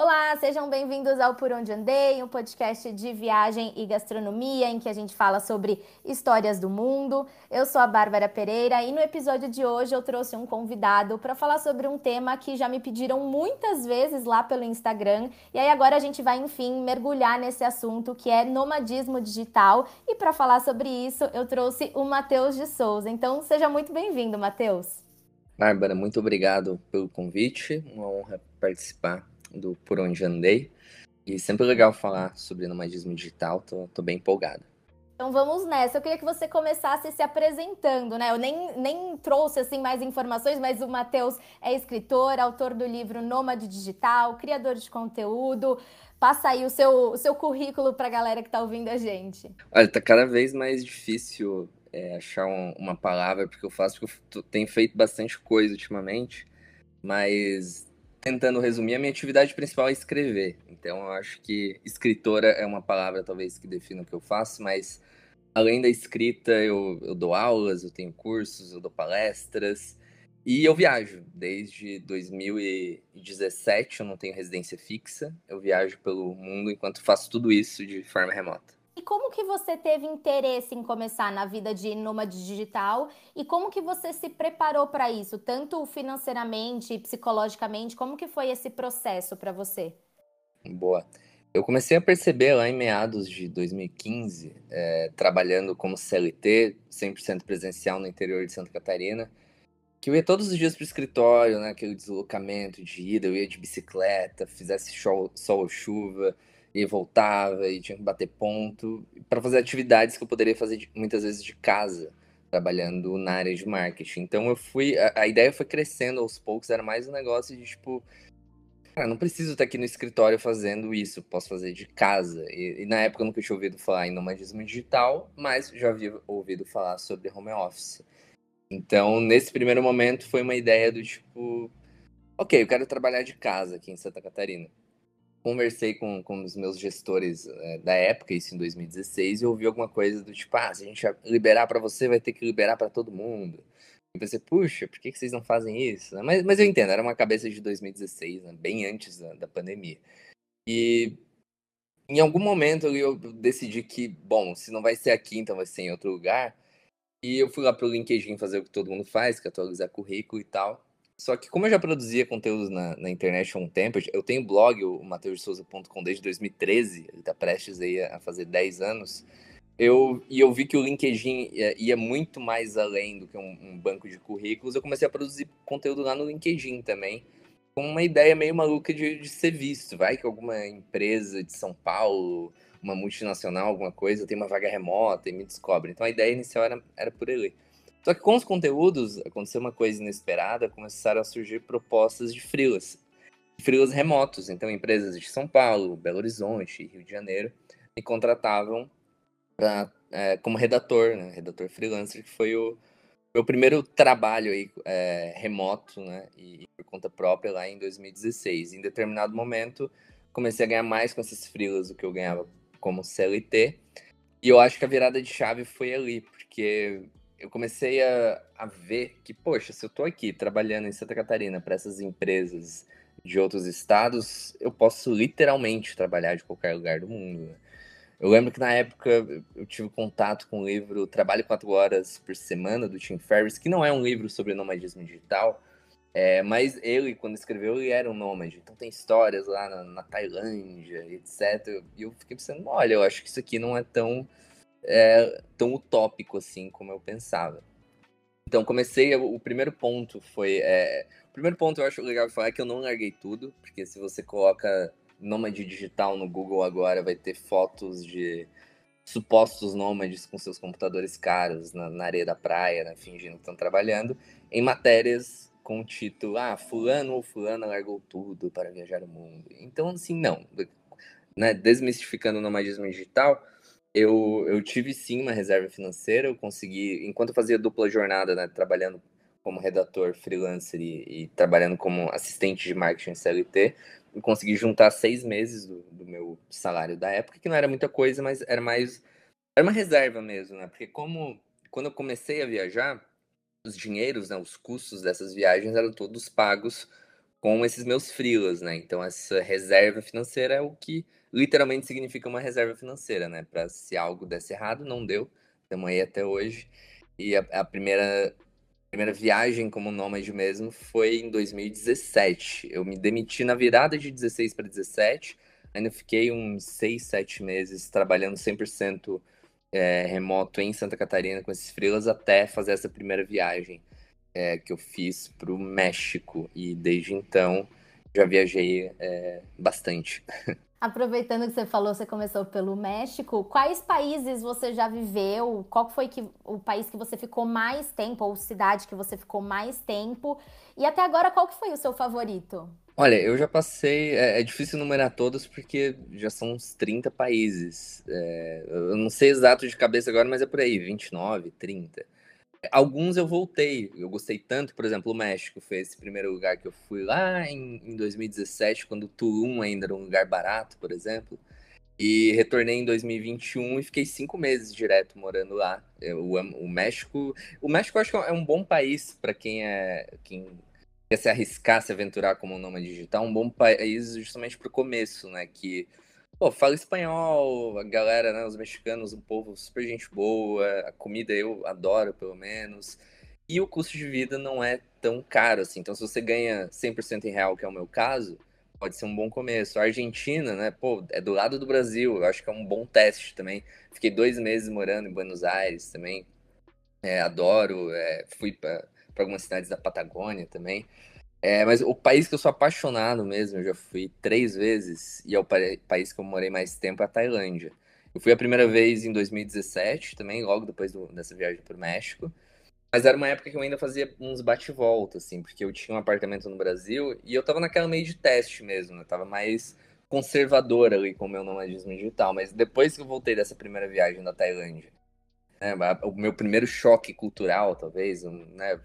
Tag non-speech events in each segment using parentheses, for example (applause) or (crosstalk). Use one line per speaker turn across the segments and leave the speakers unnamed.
Olá, sejam bem-vindos ao Por Onde Andei, um podcast de viagem e gastronomia em que a gente fala sobre histórias do mundo. Eu sou a Bárbara Pereira e no episódio de hoje eu trouxe um convidado para falar sobre um tema que já me pediram muitas vezes lá pelo Instagram. E aí agora a gente vai, enfim, mergulhar nesse assunto que é nomadismo digital. E para falar sobre isso, eu trouxe o Matheus de Souza. Então, seja muito bem-vindo, Matheus.
Bárbara, muito obrigado pelo convite. Uma honra participar do Por Onde Andei. E sempre legal falar sobre nomadismo digital, tô, tô bem empolgado.
Então vamos nessa. Eu queria que você começasse se apresentando, né? Eu nem, nem trouxe assim mais informações, mas o Matheus é escritor, autor do livro Nômade Digital, criador de conteúdo. Passa aí o seu, o seu currículo para a galera que está ouvindo a gente.
Olha, tá cada vez mais difícil é, achar um, uma palavra porque eu faço, porque eu tenho feito bastante coisa ultimamente, mas tentando resumir, a minha atividade principal é escrever. Então, eu acho que escritora é uma palavra talvez que defina o que eu faço, mas além da escrita, eu, eu dou aulas, eu tenho cursos, eu dou palestras e eu viajo. Desde 2017 eu não tenho residência fixa, eu viajo pelo mundo enquanto faço tudo isso de forma remota.
E como que você teve interesse em começar na vida de nômade digital e como que você se preparou para isso, tanto financeiramente e psicologicamente? Como que foi esse processo para você?
Boa. Eu comecei a perceber lá em meados de 2015, é, trabalhando como CLT, 100% presencial no interior de Santa Catarina, que eu ia todos os dias para o escritório, né, aquele deslocamento de ida, eu ia de bicicleta, fizesse sol, sol ou chuva, e voltava e tinha que bater ponto para fazer atividades que eu poderia fazer de, muitas vezes de casa, trabalhando na área de marketing. Então eu fui, a, a, ideia foi crescendo aos poucos, era mais um negócio de tipo, cara, não preciso estar aqui no escritório fazendo isso, posso fazer de casa. E, e na época eu nunca tinha ouvido falar em nomadismo digital, mas já havia ouvido falar sobre home office. Então, nesse primeiro momento foi uma ideia do tipo, ok, eu quero trabalhar de casa aqui em Santa Catarina conversei com, com os meus gestores é, da época, isso em 2016, e ouvi alguma coisa do tipo, ah, se a gente liberar para você, vai ter que liberar para todo mundo. E pensei, puxa, por que, que vocês não fazem isso? Mas, mas eu entendo, era uma cabeça de 2016, né, bem antes da, da pandemia. E em algum momento eu decidi que, bom, se não vai ser aqui, então vai ser em outro lugar. E eu fui lá pro LinkedIn fazer o que todo mundo faz, que atualizar currículo e tal. Só que como eu já produzia conteúdos na, na internet há um tempo, eu tenho blog, o mateusdesouza.com, desde 2013, ele está prestes aí a fazer 10 anos, eu, e eu vi que o LinkedIn ia, ia muito mais além do que um, um, banco de currículos, eu comecei a produzir conteúdo lá no LinkedIn também, com uma ideia meio maluca de, de ser visto, vai que alguma empresa de São Paulo, uma multinacional, alguma coisa, tem uma vaga remota e me descobre. Então a ideia inicial era, era por ali. Só que com os conteúdos aconteceu uma coisa inesperada, começaram a surgir propostas de freelas, freelas remotos. Então empresas de São Paulo, Belo Horizonte, Rio de Janeiro me contratavam pra, é, como redator, né? redator freelancer, que foi o meu primeiro trabalho aí, é, remoto, né, e, por conta própria lá em 2016. Em determinado momento, comecei a ganhar mais com esses freelas do que eu ganhava como CLT. E eu acho que a virada de chave foi ali, porque eu comecei a, a ver que, poxa, se eu estou aqui trabalhando em Santa Catarina para essas empresas de outros estados, eu posso literalmente trabalhar de qualquer lugar do mundo. Né? Eu lembro que na época eu tive contato com o livro Trabalho Quatro Horas por Semana, do Tim Ferriss, que não é um livro sobre nomadismo digital, é, mas ele, quando escreveu, ele era um nômade. Então tem histórias lá na, na Tailândia, etc. E eu fiquei pensando, olha, eu acho que isso aqui não é tão é, tão utópico assim como eu pensava. Então comecei, o primeiro ponto foi, é, o primeiro ponto eu acho legal falar é que eu não larguei tudo, porque se você coloca nômade digital no Google agora, vai ter fotos de supostos nômades com seus computadores caros na, na areia da praia, né, fingindo que estão trabalhando, em matérias com o título, ah, fulano ou fulana largou tudo para viajar o mundo. Então, assim, não. Né, desmistificando o nomadismo digital, eu, eu tive sim uma reserva financeira, eu consegui, enquanto eu fazia dupla jornada, né, trabalhando como redator freelancer e, e trabalhando como assistente de marketing CLT, eu consegui juntar seis meses do, do, meu salário da época, que não era muita coisa, mas era mais. Era uma reserva mesmo, né? Porque como quando eu comecei a viajar, os dinheiros, né, os custos dessas viagens eram todos pagos com esses meus frilas, né? Então essa reserva financeira é o que literalmente significa uma reserva financeira, né? Para se algo desse errado, não deu, estamos aí até hoje. E a, a primeira primeira viagem como nômade mesmo foi em 2017. Eu me demiti na virada de 16 para 17. Ainda fiquei uns 6, 7 meses trabalhando 100% é, remoto em Santa Catarina com esses freelas até fazer essa primeira viagem é, que eu fiz para o México. E desde então já viajei é, bastante. (laughs)
Aproveitando que você falou, você começou pelo México. Quais países você já viveu? Qual foi que, o país que você ficou mais tempo, ou cidade que você ficou mais tempo? E até agora, qual que foi o seu favorito?
Olha, eu já passei. É, é difícil numerar todos porque já são uns 30 países. É, eu não sei exato de cabeça agora, mas é por aí, 29, 30. Alguns eu voltei, eu gostei tanto, por exemplo, o México foi esse primeiro lugar que eu fui lá em, em 2017, quando Tulum ainda era um lugar barato, por exemplo. E retornei em 2021 e fiquei cinco meses direto morando lá. Eu amo o México. O México eu acho que é um bom país para quem é quem quer se arriscar, se aventurar como um nômade digital. Um bom país justamente para o começo, né? Que Pô, fala espanhol, a galera, né, os mexicanos, um povo super gente boa, a comida eu adoro, pelo menos. E o custo de vida não é tão caro assim. Então, se você ganha 100% em real, que é o meu caso, pode ser um bom começo. A Argentina, né, pô, é do lado do Brasil, eu acho que é um bom teste também. Fiquei dois meses morando em Buenos Aires também. É, adoro, é, fui para algumas cidades da Patagônia também. É, mas o país que eu sou apaixonado mesmo, eu já fui três vezes, e é o país que eu morei mais tempo, é a Tailândia. Eu fui a primeira vez em 2017, também, logo depois do, dessa viagem para o México. Mas era uma época que eu ainda fazia uns bate-volta, assim, porque eu tinha um apartamento no Brasil e eu tava naquela meio de teste mesmo, né? Eu tava mais conservador ali com o meu nomadismo digital. Mas depois que eu voltei dessa primeira viagem da Tailândia, né, o meu primeiro choque cultural, talvez, né?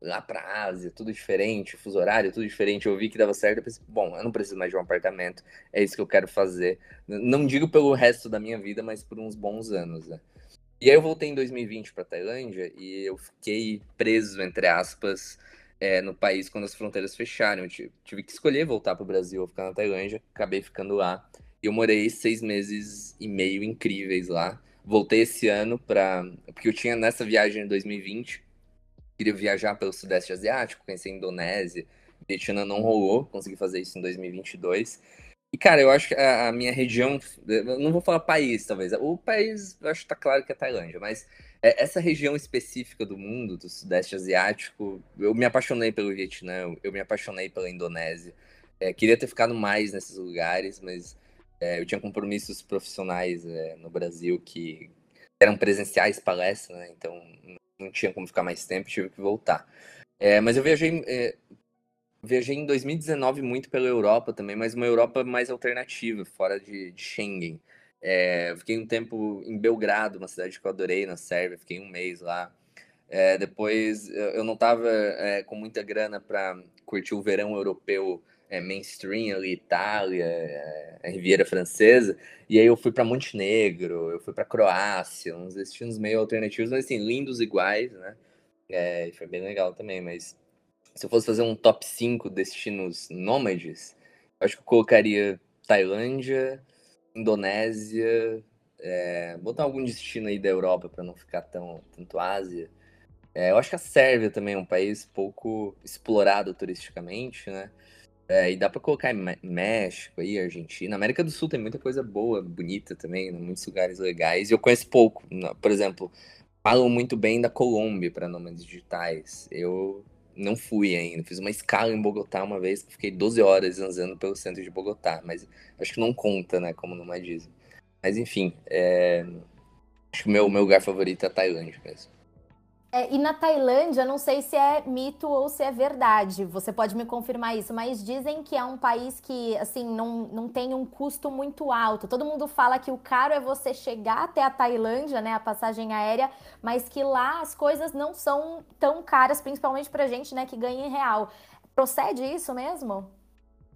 Lá pra Ásia, tudo diferente, fuso horário, tudo diferente. Eu vi que dava certo, eu pensei, bom, eu não preciso mais de um apartamento, é isso que eu quero fazer. Não digo pelo resto da minha vida, mas por uns bons anos, né? E aí eu voltei em 2020 para Tailândia e eu fiquei preso, entre aspas, é, no país quando as fronteiras fecharam. Eu tive que escolher voltar para o Brasil ou ficar na Tailândia, acabei ficando lá. E eu morei seis meses e meio incríveis lá. Voltei esse ano para. Porque eu tinha nessa viagem em 2020 queria viajar pelo Sudeste Asiático, conhecer a Indonésia, Vietnã não rolou, consegui fazer isso em 2022. E, cara, eu acho que a, a minha região, não vou falar país, talvez, o país, eu acho que tá claro que é Tailândia, mas é, essa região específica do mundo, do Sudeste Asiático, eu me apaixonei pelo Vietnã, eu me apaixonei pela Indonésia. É, queria ter ficado mais nesses lugares, mas é, eu tinha compromissos profissionais é, no Brasil que eram presenciais palestras, né? Então não tinha como ficar mais tempo, tive que voltar. É, mas eu viajei, é, viajei em 2019 muito pela Europa também, mas uma Europa mais alternativa, fora de, de Schengen. É, fiquei um tempo em Belgrado, uma cidade que eu adorei na Sérvia, fiquei um mês lá. É, depois eu não estava é, com muita grana para curtir o verão europeu é, mainstream ali, Itália, é, Riviera Francesa, e aí eu fui para Montenegro, eu fui para Croácia, uns destinos meio alternativos, mas assim, lindos iguais, né? É, foi bem legal também, mas se eu fosse fazer um top 5 destinos nômades, acho que eu colocaria Tailândia, Indonésia, é, botar algum destino aí da Europa para não ficar tão tanto Ásia. É, eu acho que a Sérvia também é um país pouco explorado turisticamente, né? É, e dá pra colocar México aí, Argentina. América do Sul tem muita coisa boa, bonita também, né? muitos lugares legais. E eu conheço pouco. Por exemplo, falam muito bem da Colômbia para nômades digitais. Eu não fui ainda. Fiz uma escala em Bogotá uma vez, que fiquei 12 horas andando pelo centro de Bogotá. Mas acho que não conta, né, como nomadismo. Mas enfim, é... acho que o meu, meu lugar favorito é a Tailândia mesmo.
É, e na Tailândia, não sei se é mito ou se é verdade, você pode me confirmar isso, mas dizem que é um país que, assim, não, não tem um custo muito alto. Todo mundo fala que o caro é você chegar até a Tailândia, né, a passagem aérea, mas que lá as coisas não são tão caras, principalmente pra gente, né, que ganha em real. Procede isso mesmo?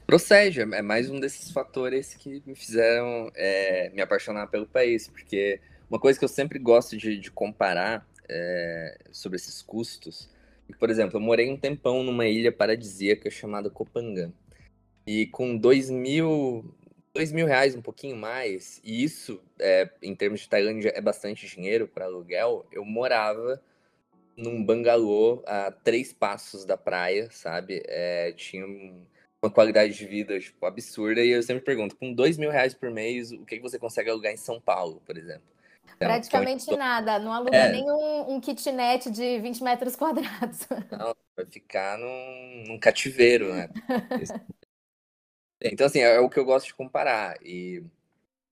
Procede, é mais um desses fatores que me fizeram é, me apaixonar pelo país, porque uma coisa que eu sempre gosto de, de comparar é, sobre esses custos. Por exemplo, eu morei um tempão numa ilha paradisíaca chamada Copangan. E com dois mil, dois mil reais, um pouquinho mais, e isso, é, em termos de Tailândia, é bastante dinheiro para aluguel, eu morava num bangalô a três passos da praia, sabe? É, tinha uma qualidade de vida tipo, absurda, e eu sempre pergunto, com dois mil reais por mês, o que você consegue alugar em São Paulo, por exemplo?
Então, Praticamente então, nada, não aluga é. nem um, um, kitnet de 20 metros quadrados. (laughs)
Não, vai ficar num, num cativeiro, né? então, assim, é, é o que eu gosto de comparar. E,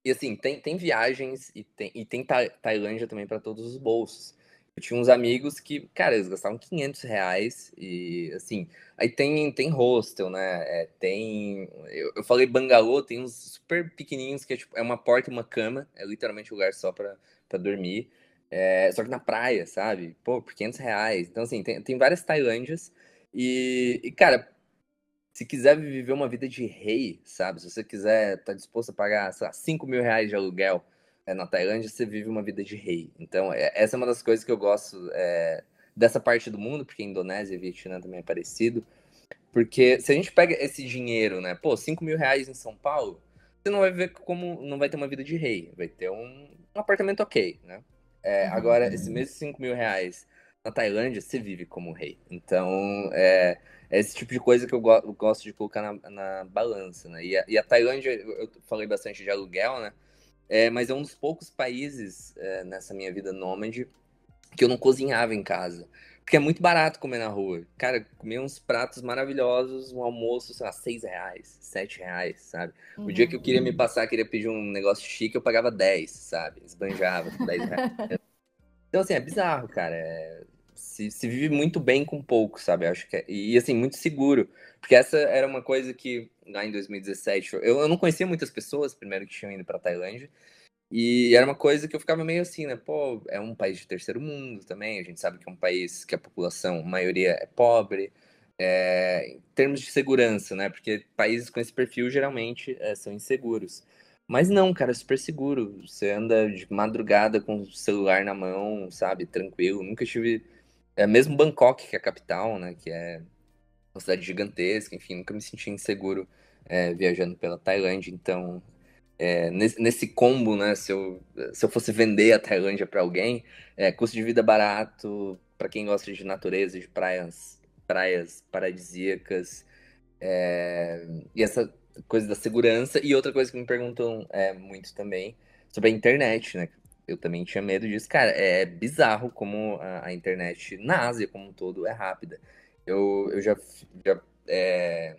e assim, tem, tem viagens e tem, e tem Tailândia também para todos os bolsos. Eu tinha uns amigos que, cara, eles gastavam 500 reais e, assim, aí tem, tem hostel, né? É, tem. Eu, eu, falei bangalô, tem uns super pequenininhos que é, tipo, é uma porta e uma cama, é literalmente um lugar só pra, pra dormir. É, só que na praia, sabe? Pô, por 500 reais. Então, assim, tem, tem várias Tailândias e, e, cara, se quiser viver uma vida de rei, sabe? Se você quiser, tá disposto a pagar, sei lá, 5 mil reais de aluguel é, na Tailândia, você vive uma vida de rei. Então, é, essa é uma das coisas que eu gosto é, dessa parte do mundo, porque Indonésia e Vietnã também é parecido. Porque se a gente pega esse dinheiro, né? Pô, 5 mil reais em São Paulo, você não vai ver como. Não vai ter uma vida de rei. Vai ter um, um apartamento ok, né? É, uhum. Agora, esse mesmo 5 mil reais na Tailândia, você vive como rei. Então, é, é esse tipo de coisa que eu, go eu gosto de colocar na, na balança, né? E a, e a Tailândia, eu falei bastante de aluguel, né? É, mas é um dos poucos países é, nessa minha vida nômade que eu não cozinhava em casa. Porque é muito barato comer na rua. Cara, comer uns pratos maravilhosos, um almoço, sei lá, seis reais, sete reais, sabe? Uhum. O dia que eu queria me uhum. passar, queria pedir um negócio chique, eu pagava 10, sabe? Esbanjava com 10 reais. (laughs) Então, assim, é bizarro, cara. É... Se, se, vive muito bem com pouco, sabe? Eu acho que é... E, assim, muito seguro. Porque essa era uma coisa que lá em 2017. Eu, eu não conhecia muitas pessoas, primeiro, que tinham ido para Tailândia. E era uma coisa que eu ficava meio assim, né? Pô, é um país de terceiro mundo também. A gente sabe que é um país que a população, a maioria é pobre. É, em termos de segurança, né? Porque países com esse perfil geralmente é, são inseguros. Mas não, cara, é super seguro. Você anda de madrugada com o celular na mão, sabe? Tranquilo. Nunca tive. É, mesmo Bangkok, que é a capital, né? Que é uma cidade gigantesca, enfim, nunca me senti inseguro é, viajando pela Tailândia, então é, nesse, nesse, combo, né, se eu, se eu fosse vender a Tailândia para alguém, é, custo de vida barato, para quem gosta de natureza, de praias, praias paradisíacas, é, e essa coisa da segurança, e outra coisa que me perguntam é, muito também, sobre a internet, né, eu também tinha medo disso, cara, é bizarro como a, a internet na Ásia como um todo é rápida, eu, eu já, já é,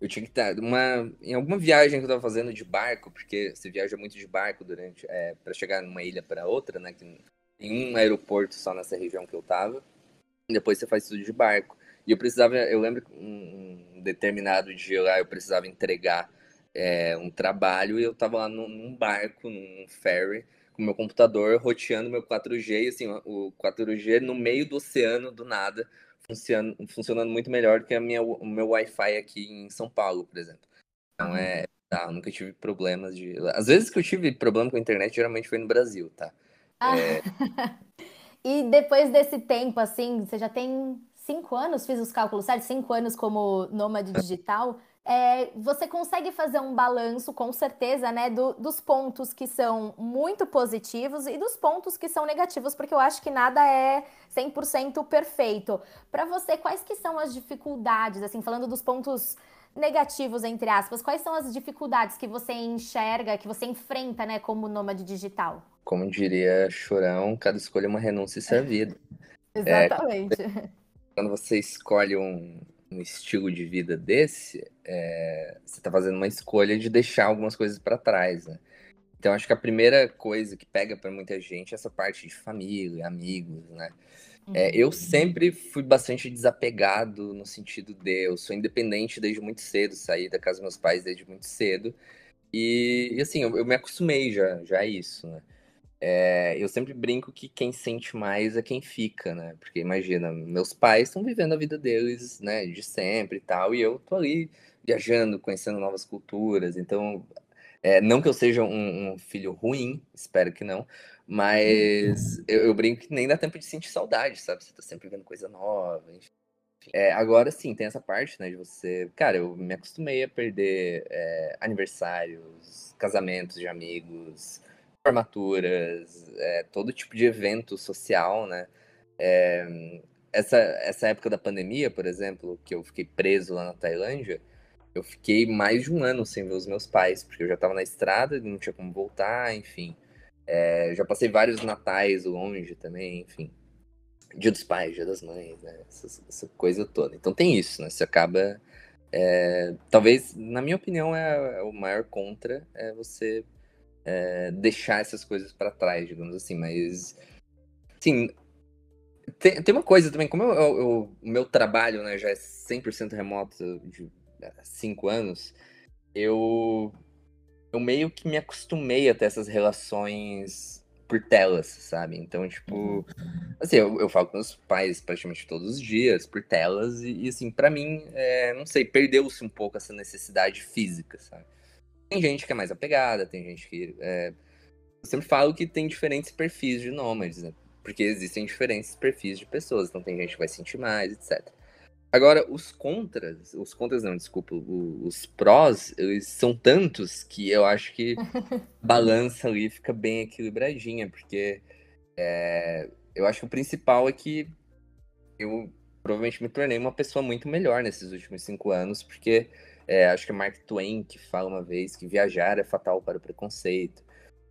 eu tinha que estar uma, em alguma viagem que eu estava fazendo de barco, porque você viaja muito de barco durante é, para chegar numa ilha para outra, né? Que tem um aeroporto só nessa região que eu estava. Depois você faz tudo de barco. E eu precisava, eu lembro um determinado dia lá, eu precisava entregar é, um trabalho e eu estava lá num, num, barco, num ferry, com meu computador roteando meu 4G, e assim, o 4G no meio do oceano, do nada, funcionando, funcionando muito melhor do que a minha, o meu Wi-Fi aqui em São Paulo, por exemplo. Então é. Tá, nunca tive problemas de. Às vezes que eu tive problema com a internet, geralmente foi no Brasil, tá?
Ah. É... (laughs) e depois desse tempo, assim, você já tem cinco anos, fiz os cálculos certos, cinco anos como nômade digital é, você consegue fazer um balanço, com certeza, né, do, dos pontos que são muito positivos e dos pontos que são negativos, porque eu acho que nada é 100% perfeito. Para você, quais que são as dificuldades, assim, falando dos pontos negativos, entre aspas, quais são as dificuldades que você enxerga, que você enfrenta, né, como nômade digital?
Como diria Chorão, cada escolha é uma renúncia e isso é vida. (laughs)
Exatamente. É,
quando você escolhe um, um estilo de vida desse, é, você está fazendo uma escolha de deixar algumas coisas para trás, né? Então acho que a primeira coisa que pega para muita gente é essa parte de família, amigos, né? É, eu uhum. sempre fui bastante desapegado no sentido de eu sou independente desde muito cedo, saí da casa dos meus pais desde muito cedo. E, e assim, eu, eu, me acostumei já, já a isso, né? É, eu sempre brinco que quem sente mais é quem fica, né? Porque imagina, meus pais estão vivendo a vida deles, né, de sempre e tal, e eu tô ali viajando, conhecendo novas culturas. Então, É, não que eu seja um, um, filho ruim, espero que não, mas eu, eu, brinco que nem dá tempo de sentir saudade, sabe? Você tá sempre vendo coisa nova, enfim. É, agora sim, tem essa parte, né, de você. Cara, eu me acostumei a perder é, aniversários, casamentos de amigos, formaturas, é, todo tipo de evento social, né? É, essa, essa época da pandemia, por exemplo, que eu fiquei preso lá na Tailândia, eu fiquei mais de um ano sem ver os meus pais, porque eu já estava na estrada, não tinha como voltar, enfim. É, já passei vários natais longe também, enfim. Dia dos pais, dia das mães, né? Essa, essa coisa toda. Então tem isso, né? Você acaba. É, talvez, na minha opinião, é, é, o maior contra é você é, deixar essas coisas para trás, digamos assim. Mas, sim, tem, tem uma coisa também, como o meu trabalho né, já é 100% remoto de cinco anos, eu, eu meio que me acostumei a ter essas relações por telas, sabe? Então, tipo, assim, eu, eu falo com meus pais praticamente todos os dias, por telas, e, e assim, para mim, é, não sei, perdeu-se um pouco essa necessidade física, sabe? Tem gente que é mais apegada, tem gente que. É... Eu sempre falo que tem diferentes perfis de nômades, né? Porque existem diferentes perfis de pessoas, então tem gente que vai sentir mais, etc. Agora, os contras, os contras não, desculpa, os prós, eles são tantos que eu acho que (laughs) balança ali fica bem equilibradinha, porque é, eu acho que o principal é que eu provavelmente me tornei uma pessoa muito melhor nesses últimos cinco anos, porque é, acho que é Mark Twain que fala uma vez que viajar é fatal para o preconceito.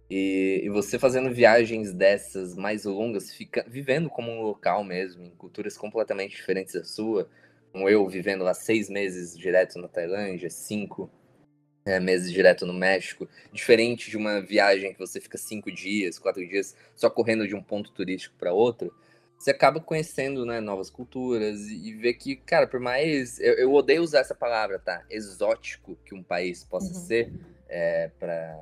E, e, você fazendo viagens dessas mais longas, fica vivendo como um local mesmo, em culturas completamente diferentes da sua, como eu vivendo lá seis meses direto na Tailândia, cinco é, meses direto no México, diferente de uma viagem que você fica cinco dias, quatro dias só correndo de um ponto turístico para outro, você acaba conhecendo né, novas culturas e, e vê que, cara, por mais. Eu, eu, odeio usar essa palavra, tá? Exótico que um país possa uhum. ser é, para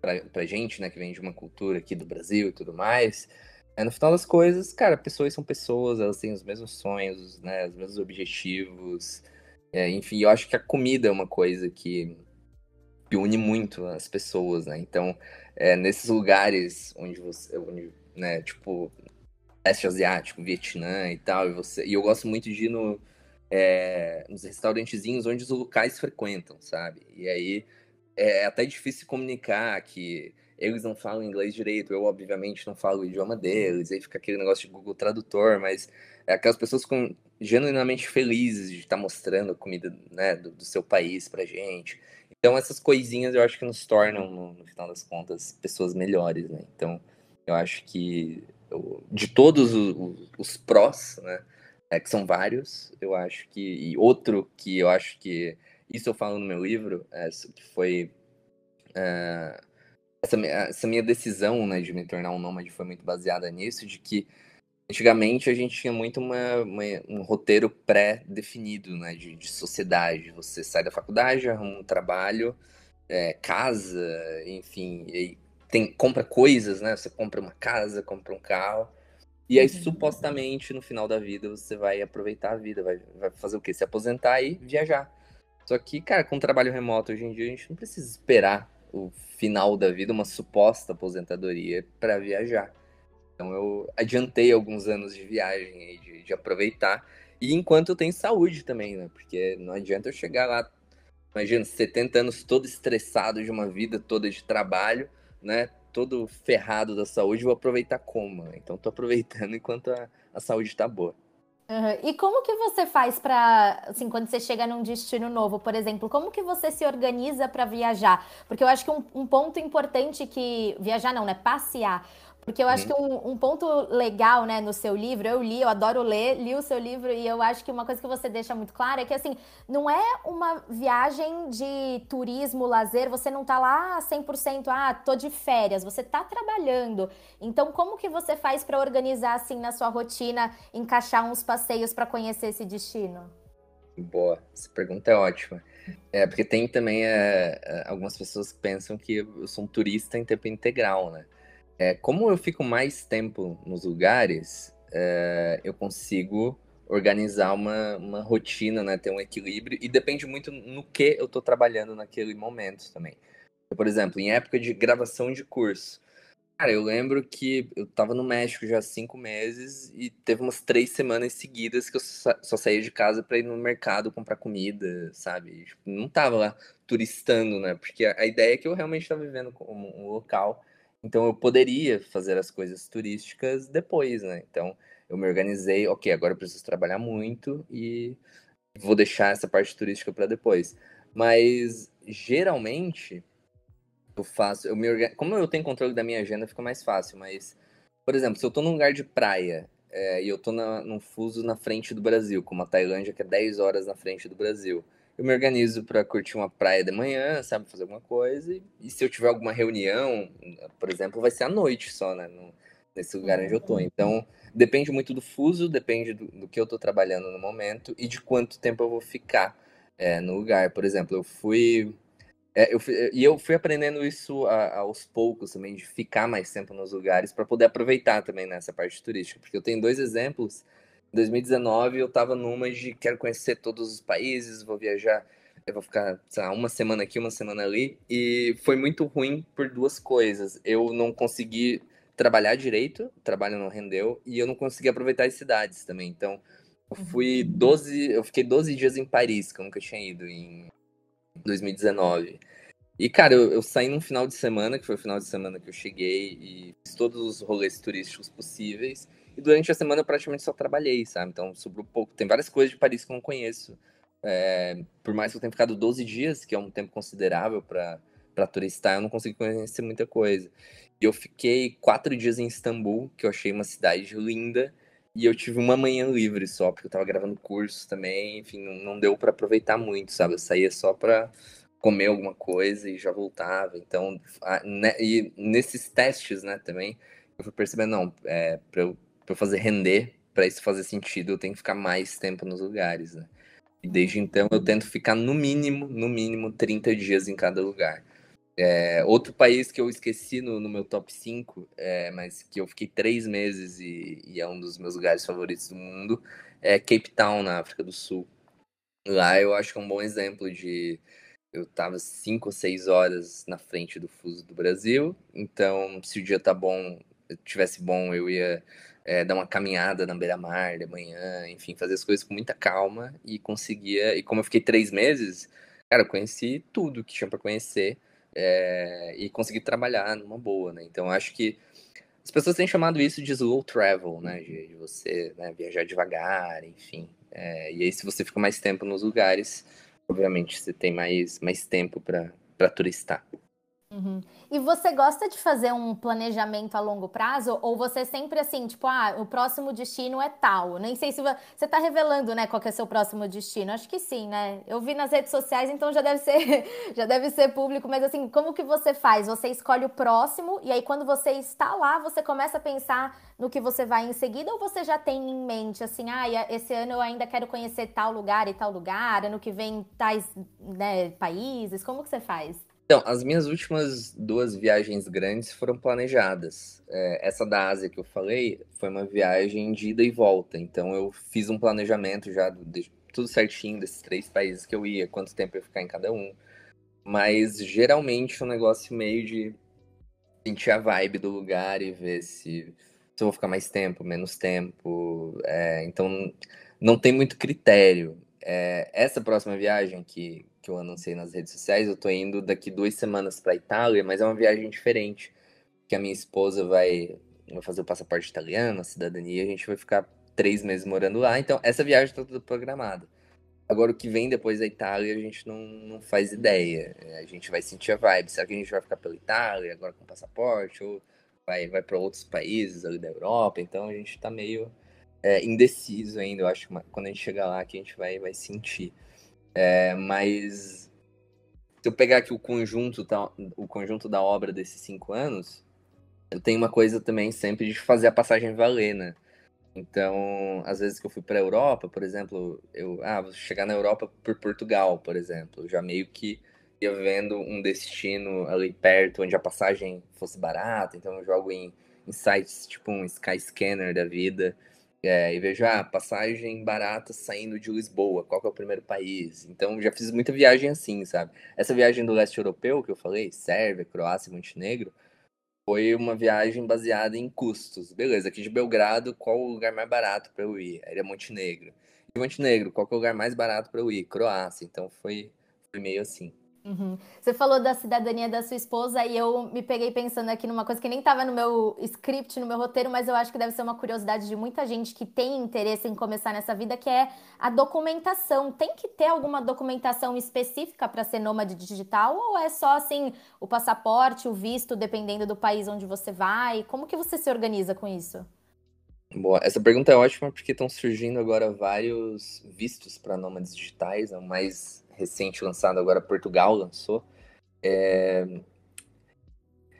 pra, pra gente, né, que vem de uma cultura aqui do Brasil e tudo mais. É, no final das coisas, cara, pessoas são pessoas, elas têm os mesmos sonhos, né, os mesmos objetivos. É, enfim, eu acho que a comida é uma coisa que, que une muito as pessoas, né? Então, é, nesses lugares onde você, onde, né, tipo, leste asiático, Vietnã e tal, e você, e eu gosto muito de ir no, é, nos restaurantezinhos onde os locais frequentam, sabe? E aí é até difícil comunicar que eles não falam inglês direito, eu obviamente não falo o idioma deles, aí fica aquele negócio de Google Tradutor, mas é aquelas pessoas com, genuinamente felizes de estar mostrando a comida né, do, do, seu país pra gente. Então essas coisinhas eu acho que nos tornam, no, no final das contas, pessoas melhores, né? Então eu acho que de todos os, os prós, né, é, que são vários, eu acho que, e outro que eu acho que, isso eu falo no meu livro, é, que foi... É, essa, essa minha decisão, né, de me tornar um nômade foi muito baseada nisso, de que antigamente a gente tinha muito uma, uma um roteiro pré-definido, né, de, de, sociedade. Você sai da faculdade, arruma um trabalho, é, casa, enfim, tem, compra coisas, né? Você compra uma casa, compra um carro. E aí, uhum. supostamente, no final da vida, você vai aproveitar a vida, vai, vai fazer o quê? Se aposentar e viajar. Só que, cara, com trabalho remoto hoje em dia, a gente não precisa esperar o final da vida, uma suposta aposentadoria, para viajar. Então eu adiantei alguns anos de viagem aí, de, de, aproveitar. E enquanto eu tenho saúde também, né? Porque não adianta eu chegar lá, imagina, 70 anos todo estressado de uma vida toda de trabalho, né? Todo ferrado da saúde, vou aproveitar como? Então tô aproveitando (laughs) enquanto a, a saúde tá boa.
Uhum. E como que você faz para, assim, quando você chega num destino novo, por exemplo, como que você se organiza para viajar? Porque eu acho que um, um ponto importante que viajar não, né, passear. Porque eu acho que uhum. um, um, ponto legal, né, no seu livro, eu li, eu adoro ler, li o seu livro e eu acho que uma coisa que você deixa muito clara é que, assim, não é uma viagem de turismo, lazer, você não tá lá 100%, ah, tô de férias, você tá trabalhando. Então, como que você faz para organizar, assim, na sua rotina, encaixar uns passeios para conhecer esse destino?
Boa, essa pergunta é ótima. É, porque tem também é algumas pessoas que pensam que eu sou um turista em tempo integral, né? É, como eu fico mais tempo nos lugares, é, eu consigo organizar uma, uma rotina, né? Ter um equilíbrio. E depende muito no que eu estou trabalhando naquele momento também. Por exemplo, em época de gravação de curso. Cara, eu lembro que eu tava no México já há cinco meses e teve umas três semanas seguidas que eu só saía de casa para ir no mercado comprar comida, sabe? Tipo, não tava lá turistando, né? Porque a ideia é que eu realmente estava vivendo como um local, então eu poderia fazer as coisas turísticas depois, né? Então eu me organizei, ok, agora eu preciso trabalhar muito e vou deixar essa parte turística para depois. Mas geralmente eu faço, eu me como eu tenho controle da minha agenda, fica mais fácil, mas por exemplo, se eu tô num lugar de praia é, e eu na, num fuso na frente do Brasil, como a Tailândia, que é 10 horas na frente do Brasil, eu me organizo para curtir uma praia de manhã, sabe, fazer alguma coisa, e, e, se eu tiver alguma reunião, por exemplo, vai ser à noite só, né, no, nesse lugar onde eu tô. Então, depende muito do fuso, depende do, do que eu tô trabalhando no momento e de quanto tempo eu vou ficar é, no lugar. Por exemplo, eu fui é, eu fui, e eu fui aprendendo isso a, aos poucos também, de ficar mais tempo nos lugares para poder aproveitar também nessa parte turística. Porque eu tenho dois exemplos. Em 2019 eu estava numa de quero conhecer todos os países, vou viajar, eu vou ficar lá, uma semana aqui, uma semana ali. E foi muito ruim por duas coisas. Eu não consegui trabalhar direito, o trabalho não rendeu, e eu não consegui aproveitar as cidades também. Então, eu fui 12, uhum. eu fiquei 12 dias em Paris, que eu nunca tinha ido em 2019. E, cara, eu, eu, saí num final de semana, que foi o final de semana que eu cheguei e fiz todos os rolês turísticos possíveis. E durante a semana eu praticamente só trabalhei, sabe? Então sobrou pouco. Tem várias coisas de Paris que eu não conheço. É, por mais que eu tenha ficado 12 dias, que é um tempo considerável para turistar, eu não consegui conhecer muita coisa. E eu fiquei quatro dias em Istambul, que eu achei uma cidade linda. E eu tive uma manhã livre só, porque eu tava gravando cursos também. Enfim, não, deu para aproveitar muito, sabe? Eu saía só pra comer alguma coisa e já voltava. Então, a, né, e nesses testes, né, também, eu fui percebendo, não, é, para eu, eu fazer render, para isso fazer sentido, eu tenho que ficar mais tempo nos lugares, né? E desde então eu tento ficar no mínimo, no mínimo 30 dias em cada lugar. É, outro país que eu esqueci no, no meu top 5, é, mas que eu fiquei três meses e, e, é um dos meus lugares favoritos do mundo, é Cape Town, na África do Sul. Lá eu acho que é um bom exemplo de eu tava cinco ou seis horas na frente do fuso do Brasil, então se o dia tá bom, tivesse bom, eu ia é, dar uma caminhada na beira-mar de manhã, enfim, fazer as coisas com muita calma e conseguia. E como eu fiquei três meses, cara, eu conheci tudo que tinha para conhecer é, e consegui trabalhar numa boa, né? Então acho que as pessoas têm chamado isso de slow travel, né? De, de você né, viajar devagar, enfim. É, e aí, se você fica mais tempo nos lugares, obviamente você tem mais, mais tempo para turistar.
Uhum. E você gosta de fazer um planejamento a longo prazo? Ou você sempre assim, tipo, ah, o próximo destino é tal? Nem sei se você está revelando, né, qual é o seu próximo destino. Acho que sim, né? Eu vi nas redes sociais, então já deve ser, (laughs) já deve ser público. Mas assim, como que você faz? Você escolhe o próximo e aí quando você está lá, você começa a pensar no que você vai em seguida? Ou você já tem em mente assim, ah, esse ano eu ainda quero conhecer tal lugar e tal lugar, ano que vem tais né, países? Como que você faz?
Então, as minhas últimas duas viagens grandes foram planejadas. É, essa da Ásia que eu falei foi uma viagem de ida e volta. Então, eu fiz um planejamento já de tudo certinho desses três países que eu ia, quanto tempo eu ia ficar em cada um. Mas geralmente é um negócio meio de sentir a vibe do lugar e ver se, se eu vou ficar mais tempo, menos tempo. É, então, não tem muito critério. É, essa próxima viagem que, que eu anunciei nas redes sociais, eu tô indo daqui duas semanas para Itália, mas é uma viagem diferente, que a minha esposa vai, vai fazer o passaporte italiano, a cidadania, a gente vai ficar três meses morando lá, então essa viagem tá tudo programada. Agora, o que vem depois da Itália, a gente não, não faz ideia. A gente vai sentir a vibe. Será que a gente vai ficar pela Itália agora com passaporte? Ou vai, vai para outros países ali da Europa? Então, a gente está meio é, indeciso ainda. Eu acho que quando a gente chegar lá, que a gente vai, vai sentir. É, mas se eu pegar aqui o conjunto, tá, o conjunto da obra desses cinco anos, eu tenho uma coisa também sempre de fazer a passagem valer, né? Então, às vezes que eu fui para a Europa, por exemplo, eu ah, vou chegar na Europa por Portugal, por exemplo, já meio que ia vendo um destino ali perto onde a passagem fosse barata, então eu jogo em, em sites tipo um Skyscanner da vida É, e vejo, ah, passagem barata saindo de Lisboa, qual que é o primeiro país? Então, já fiz muita viagem assim, sabe? Essa viagem do leste europeu que eu falei, Sérvia, Croácia, Montenegro, foi uma viagem baseada em custos. Beleza, aqui de Belgrado, qual o lugar mais barato para eu ir? Era Montenegro. E Montenegro, qual que é o lugar mais barato para eu ir? Croácia. Então, foi, foi meio assim.
Uhum. Você falou da cidadania da sua esposa e eu me peguei pensando aqui numa coisa que nem estava no meu script, no meu roteiro, mas eu acho que deve ser uma curiosidade de muita gente que tem interesse em começar nessa vida, que é a documentação. Tem que ter alguma documentação específica para ser nômade digital ou é só assim o passaporte, o visto, dependendo do país onde você vai? Como que você se organiza com isso?
Boa, essa pergunta é ótima porque estão surgindo agora vários vistos para nômades digitais, é o mais recente lançado agora, Portugal lançou. É...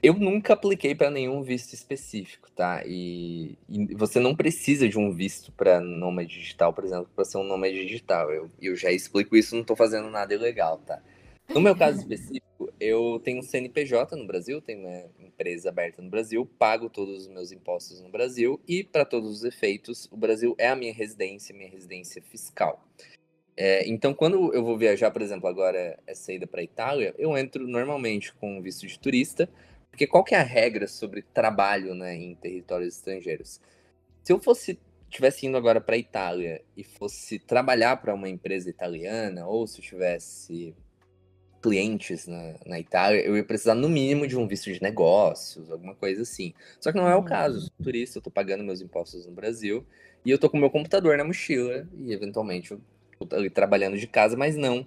Eu nunca apliquei para nenhum visto específico, tá? E, e, você não precisa de um visto para nômade digital, por exemplo, para ser um nômade digital. Eu, eu já explico isso, não estou fazendo nada ilegal, tá? No meu caso específico, eu tenho um CNPJ no Brasil, tenho uma empresa aberta no Brasil, pago todos os meus impostos no Brasil e, para todos os efeitos, o Brasil é a minha residência, minha residência fiscal. É, então, quando eu vou viajar, por exemplo, agora essa ida para Itália, eu entro normalmente com visto de turista, porque qual que é a regra sobre trabalho né, em territórios estrangeiros? Se eu fosse tivesse indo agora para Itália e fosse trabalhar para uma empresa italiana, ou se eu tivesse clientes na, na Itália, eu ia precisar no mínimo de um visto de negócios, alguma coisa assim. Só que não é o caso. Eu sou turista, eu estou pagando meus impostos no Brasil e eu estou com meu computador na mochila e eventualmente eu ali trabalhando de casa, mas não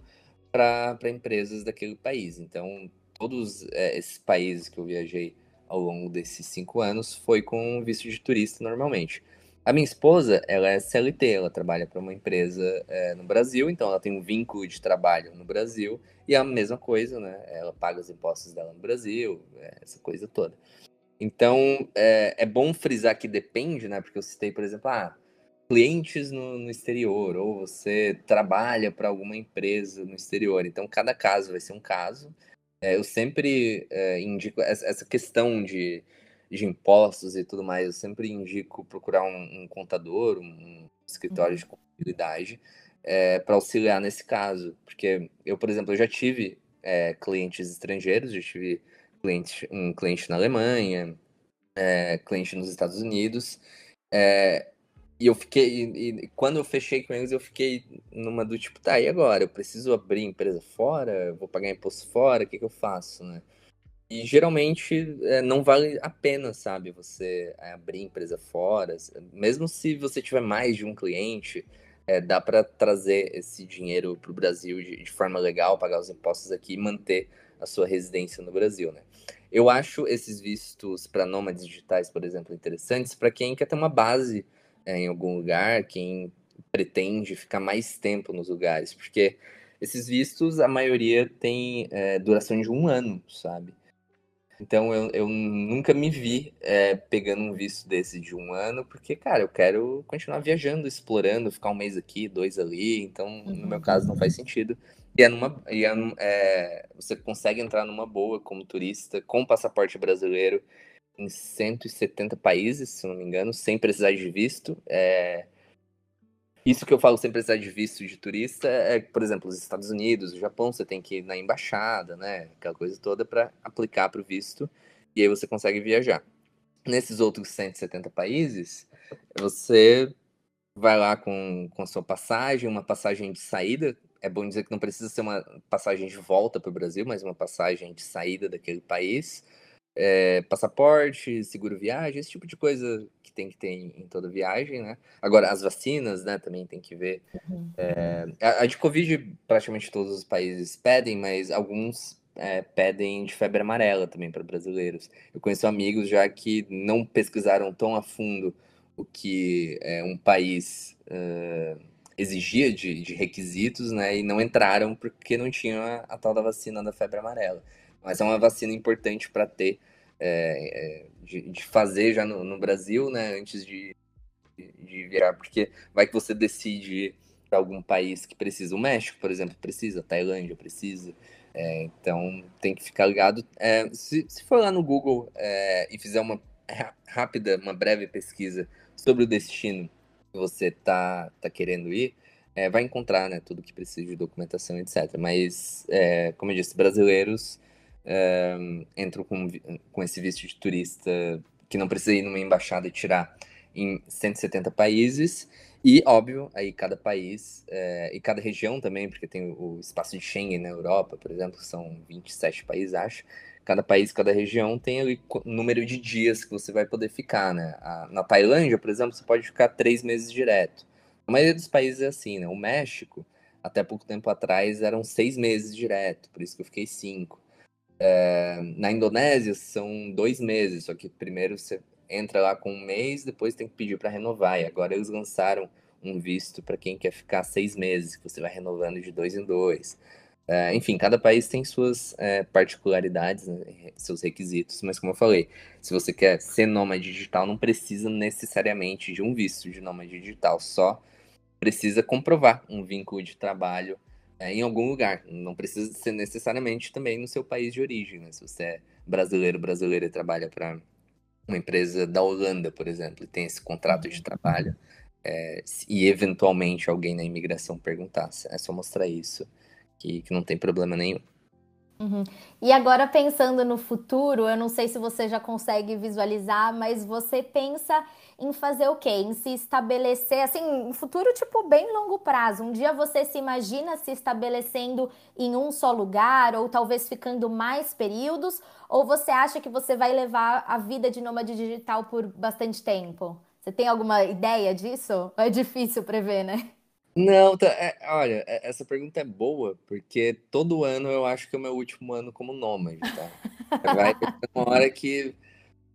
para empresas daquele país. Então, todos é, esses países que eu viajei ao longo desses cinco anos foi com visto de turista normalmente. A minha esposa, ela é CLT, ela trabalha para uma empresa é, no Brasil, então ela tem um vínculo de trabalho no Brasil e é a mesma coisa, né? Ela paga os impostos dela no Brasil, é, essa coisa toda. Então, é, é, bom frisar que depende, né? Porque eu citei, por exemplo, ah, clientes no, no exterior, ou você trabalha para alguma empresa no exterior. Então, cada caso vai ser um caso. É, eu sempre é, indico essa, questão de, de impostos e tudo mais, eu sempre indico procurar um, um contador, um escritório de uhum. contabilidade, é, para auxiliar nesse caso. Porque eu, por exemplo, eu já tive é, clientes estrangeiros, já tive cliente, um cliente na Alemanha, é, cliente nos Estados Unidos. E eu fiquei, e, e, quando eu fechei com eles, eu fiquei numa do tipo, tá, e agora? Eu preciso abrir empresa fora? Vou pagar imposto fora? O que, que eu faço, né? E geralmente é, não vale a pena, sabe, você é, abrir empresa fora. Mesmo se você tiver mais de um cliente, é, dá para trazer esse dinheiro para o Brasil de, de, forma legal, pagar os impostos aqui e manter a sua residência no Brasil, né? Eu acho esses vistos para nômades digitais, por exemplo, interessantes para quem quer ter uma base é, em algum lugar, quem pretende ficar mais tempo nos lugares, porque esses vistos, a maioria tem é, duração de um ano, sabe? Então eu, eu nunca me vi é, pegando um visto desse de um ano, porque, cara, eu quero continuar viajando, explorando, ficar um mês aqui, dois ali, então no meu caso não faz sentido. E, é numa, e é, é, você consegue entrar numa boa como turista, com passaporte brasileiro, em 170 países, se não me engano, sem precisar de visto. É... Isso que eu falo sem precisar de visto de turista é, por exemplo, os Estados Unidos, o Japão, você tem que ir na embaixada, né? Aquela coisa toda para aplicar para o visto e aí você consegue viajar. Nesses outros 170 países, você vai lá com, com a sua passagem, uma passagem de saída. É bom dizer que não precisa ser uma passagem de volta para o Brasil, mas uma passagem de saída daquele país é, passaporte, seguro viagem, esse tipo de coisa que tem que ter em, toda viagem, né? Agora, as vacinas, né, também tem que ver. Uhum. É, a, a, de Covid, praticamente todos os países pedem, mas alguns é, pedem de febre amarela também para brasileiros. Eu conheço amigos já que não pesquisaram tão a fundo o que é, um país uh, exigia de, de, requisitos, né, e não entraram porque não tinham a, a tal da vacina da febre amarela. Mas é uma vacina importante para ter, é, é, de, de, fazer já no, no, Brasil, né, antes de, de, virar, porque vai que você decide para algum país que precisa. O México, por exemplo, precisa, a Tailândia precisa. É, então tem que ficar ligado. É, se, se for lá no Google é, e fizer uma rápida, uma breve pesquisa sobre o destino que você tá, tá querendo ir, é, vai encontrar né, tudo que precisa de documentação, etc. Mas, é, como eu disse, brasileiros entram com, com esse visto de turista que não precisa ir numa embaixada e tirar em 170 países. E, óbvio, aí cada país é, e cada região também, porque tem o espaço de Schengen na Europa, por exemplo, são 27 países, acho. Cada país, cada região tem o número de dias que você vai poder ficar, né? A, na Tailândia, por exemplo, você pode ficar três meses direto. A maioria dos países é assim, né? O México, até pouco tempo atrás, eram seis meses direto, por isso que eu fiquei cinco. É, na Indonésia são dois meses, só que primeiro você entra lá com um mês, depois tem que pedir para renovar. E agora eles lançaram um visto para quem quer ficar seis meses, que você vai renovando de dois em dois. É, enfim, cada país tem suas é, particularidades, né, seus requisitos, mas como eu falei, se você quer ser nômade digital, não precisa necessariamente de um visto de nômade digital, só precisa comprovar um vínculo de trabalho é, em algum lugar. Não precisa ser necessariamente também no seu país de origem. Né? Se você é brasileiro, brasileira e trabalha para uma empresa da Holanda, por exemplo, e tem esse contrato de trabalho, é, e eventualmente alguém na imigração perguntasse, é só mostrar isso, que, que não tem problema nenhum.
Uhum. E agora pensando no futuro, eu não sei se você já consegue visualizar, mas você pensa em fazer o quê? Em se estabelecer, assim, um futuro tipo bem longo prazo. Um dia você se imagina se estabelecendo em um só lugar ou talvez ficando mais períodos, ou você acha que você vai levar a vida de nômade digital por bastante tempo? Você tem alguma ideia disso? É difícil prever, né?
Não, tá, é, olha, é, essa pergunta é boa, porque todo ano eu acho que é o meu último ano como nômade, tá? Vai ter uma hora que,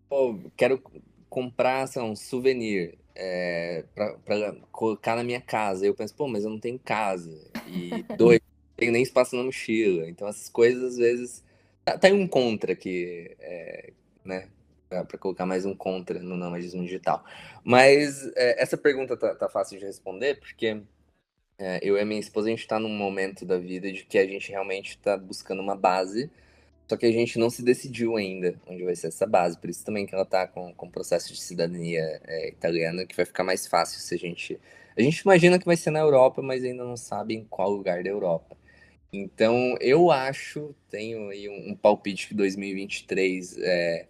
pô, quero comprar, sei lá, um souvenir é, colocar na minha casa. Eu penso, pô, mas eu não tenho casa. E dois, não tenho nem espaço na mochila. Então essas coisas, às vezes, tá, tá um contra aqui, é, né? para colocar mais um contra no nomadismo digital. Mas é, essa pergunta tá, tá, fácil de responder, porque é, eu e minha esposa, a gente está num momento da vida de que a gente realmente está buscando uma base, só que a gente não se decidiu ainda onde vai ser essa base. Por isso também que ela está com, com o processo de cidadania é, italiana, que vai ficar mais fácil se a gente... A gente imagina que vai ser na Europa, mas ainda não sabe em qual lugar da Europa. Então, eu acho, tenho aí um, um palpite que 2023 é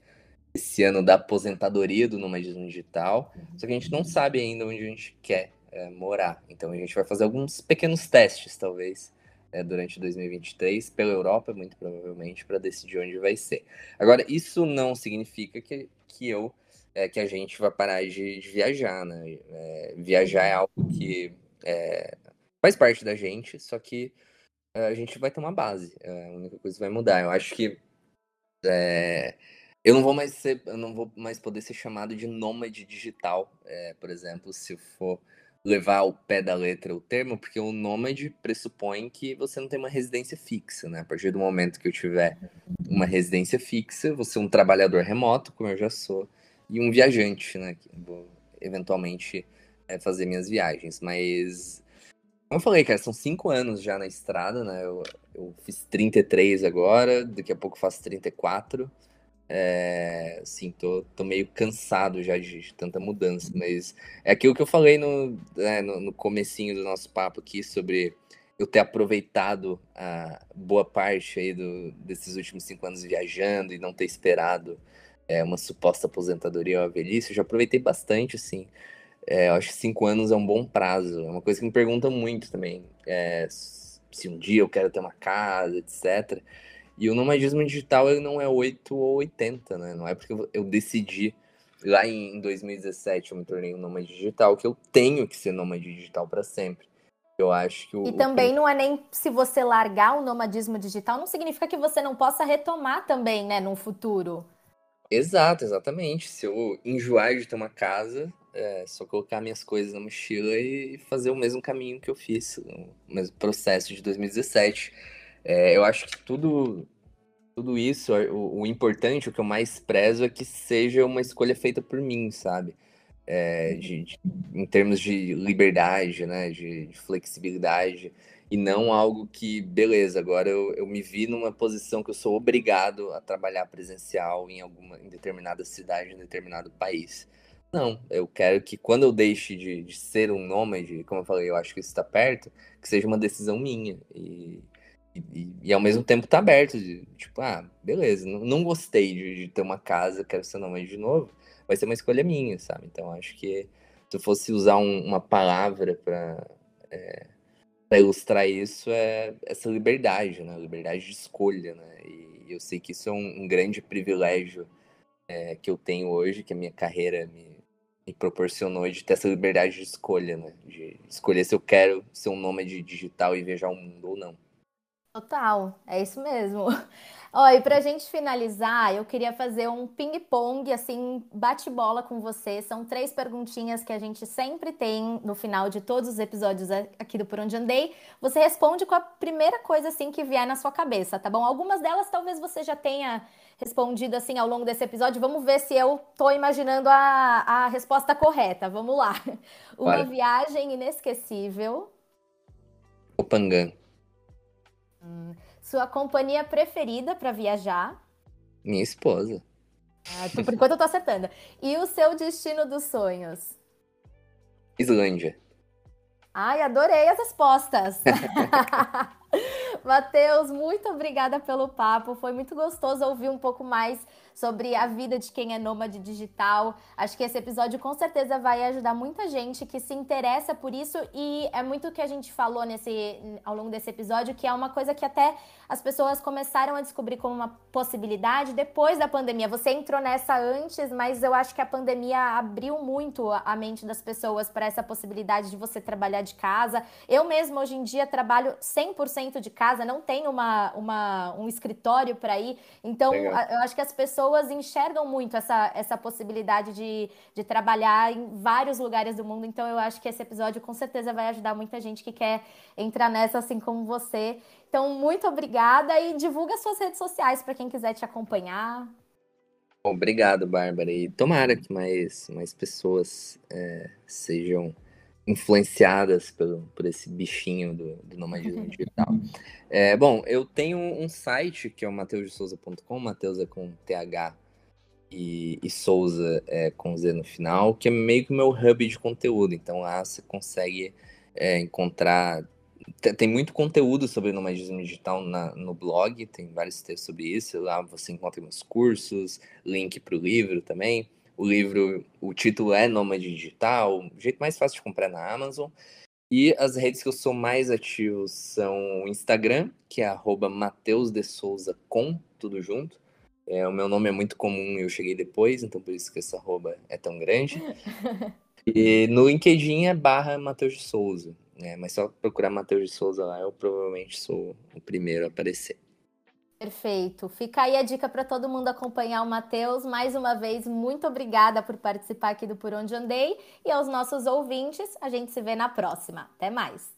esse ano da aposentadoria do nomadismo digital, só que a gente não sabe ainda onde a gente quer é, morar. Então a gente vai fazer alguns pequenos testes, talvez, é, durante 2023, pela Europa, muito provavelmente, para decidir onde vai ser. Agora, isso não significa que, que eu. É, que a gente vai parar de, de viajar, né? É, viajar é algo que é, faz parte da gente, só que é, a gente vai ter uma base. É, a única coisa que vai mudar. Eu acho que eu não vou mais ser, eu não vou mais poder ser chamado de nômade digital, por exemplo, se for levar ao pé da letra o termo, porque o nômade pressupõe que você não tem uma residência fixa, né? A partir do momento que eu tiver uma residência fixa, você é um trabalhador remoto, como eu já sou, e um viajante, né? Que vou eventualmente é, fazer minhas viagens. Mas, como eu falei, cara, são cinco anos já na estrada, né? Eu, eu fiz 33 agora, daqui a pouco faço 34. É, sim, tô, tô meio cansado já de, de, tanta mudança, mas é aquilo que eu falei no, é, no, no comecinho do nosso papo aqui sobre eu ter aproveitado a boa parte aí do, desses últimos cinco anos viajando e não ter esperado é, uma suposta aposentadoria ou velhice, eu já aproveitei bastante, assim. É, eu acho que cinco anos é um bom prazo. É uma coisa que me perguntam muito também. É, se um dia eu quero ter uma casa, etc. E o nomadismo digital ele não é 8 ou 80, né? Não é porque eu decidi lá em 2017 eu me tornei um nômade digital que eu tenho que ser nômade digital para sempre. Eu acho que o,
E também o... não é nem se você largar o nomadismo digital, não significa que você não possa retomar também, né, no futuro.
Exato, exatamente. Se eu enjoar de ter uma casa, é só colocar minhas coisas na mochila e fazer o mesmo caminho que eu fiz, o mesmo processo de 2017 é, eu acho que tudo, tudo isso, o, o, importante, o que eu mais prezo é que seja uma escolha feita por mim, sabe? É, de, de, em termos de liberdade, né? De, de, flexibilidade, e não algo que, beleza, agora eu, eu me vi numa posição que eu sou obrigado a trabalhar presencial em alguma em determinada cidade, em determinado país. Não, eu quero que quando eu deixe de, de ser um nômade, como eu falei, eu acho que isso está perto, que seja uma decisão minha. E, e, e, ao mesmo tempo tá aberto, de, tipo, ah, beleza, não, não gostei de, de, ter uma casa, quero ser nômade de novo, vai ser uma escolha minha, sabe? Então acho que se eu fosse usar um, uma palavra para é, ilustrar isso, é essa liberdade, né? Liberdade de escolha, né? E eu sei que isso é um, um grande privilégio é, que eu tenho hoje, que a minha carreira me, me proporcionou de ter essa liberdade de escolha, né? De escolher se eu quero ser um nômade digital e viajar o mundo ou não.
Total, é isso mesmo. (laughs) Ó, e pra gente finalizar, eu queria fazer um ping-pong, assim, bate-bola com você. São três perguntinhas que a gente sempre tem no final de todos os episódios aqui do Por Onde Andei. Você responde com a primeira coisa, assim, que vier na sua cabeça, tá bom? Algumas delas talvez você já tenha respondido, assim, ao longo desse episódio. Vamos ver se eu tô imaginando a, a resposta correta. Vamos lá. (laughs) Uma Vai. viagem inesquecível.
Opangã.
Hum. Sua companhia preferida para viajar?
Minha esposa.
Ah, por enquanto eu tô acertando. E o seu destino dos sonhos?
Islândia.
Ai, adorei as respostas. (laughs) Matheus, muito obrigada pelo papo. Foi muito gostoso ouvir um pouco mais sobre a vida de quem é nômade digital. Acho que esse episódio com certeza vai ajudar muita gente que se interessa por isso e é muito o que a gente falou nesse ao longo desse episódio, que é uma coisa que até as pessoas começaram a descobrir como uma possibilidade depois da pandemia. Você entrou nessa antes, mas eu acho que a pandemia abriu muito a mente das pessoas para essa possibilidade de você trabalhar de casa. Eu mesmo hoje em dia trabalho 100% de casa, não tenho uma, uma um escritório para ir. Então, eu acho que as pessoas pessoas enxergam muito essa, essa possibilidade de, de trabalhar em vários lugares do mundo. Então, eu acho que esse episódio com certeza vai ajudar muita gente que quer entrar nessa, assim como você. Então, muito obrigada e divulga suas redes sociais para quem quiser te acompanhar.
Obrigado, Bárbara. E tomara que mais, mais pessoas é, sejam influenciadas por, por esse bichinho do, do nomadismo digital. É, bom, eu tenho um site que é o mateusdesouza.com, Mateus é com TH e, e Souza é com Z no final, que é meio que o meu hub de conteúdo. Então lá você consegue é, encontrar. Tem muito conteúdo sobre nomadismo digital na, no blog, tem vários textos sobre isso. Lá você encontra meus cursos, link para o livro também. O livro, o título é Nômade Digital, o jeito mais fácil de comprar na Amazon. E as redes que eu sou mais ativo são o Instagram, que é arroba Mateus de Souza com, tudo junto. É, o meu nome é muito comum e eu cheguei depois, então por isso que essa arroba é tão grande. (laughs) E no LinkedIn é barra Mateus de Souza, né? Mas só procurar Mateus de Souza lá, eu provavelmente sou o primeiro a aparecer.
Perfeito. Fica aí a dica para todo mundo acompanhar o Matheus. Mais uma vez, muito obrigada por participar aqui do Por Onde Andei. E aos nossos ouvintes, a gente se vê na próxima. Até mais.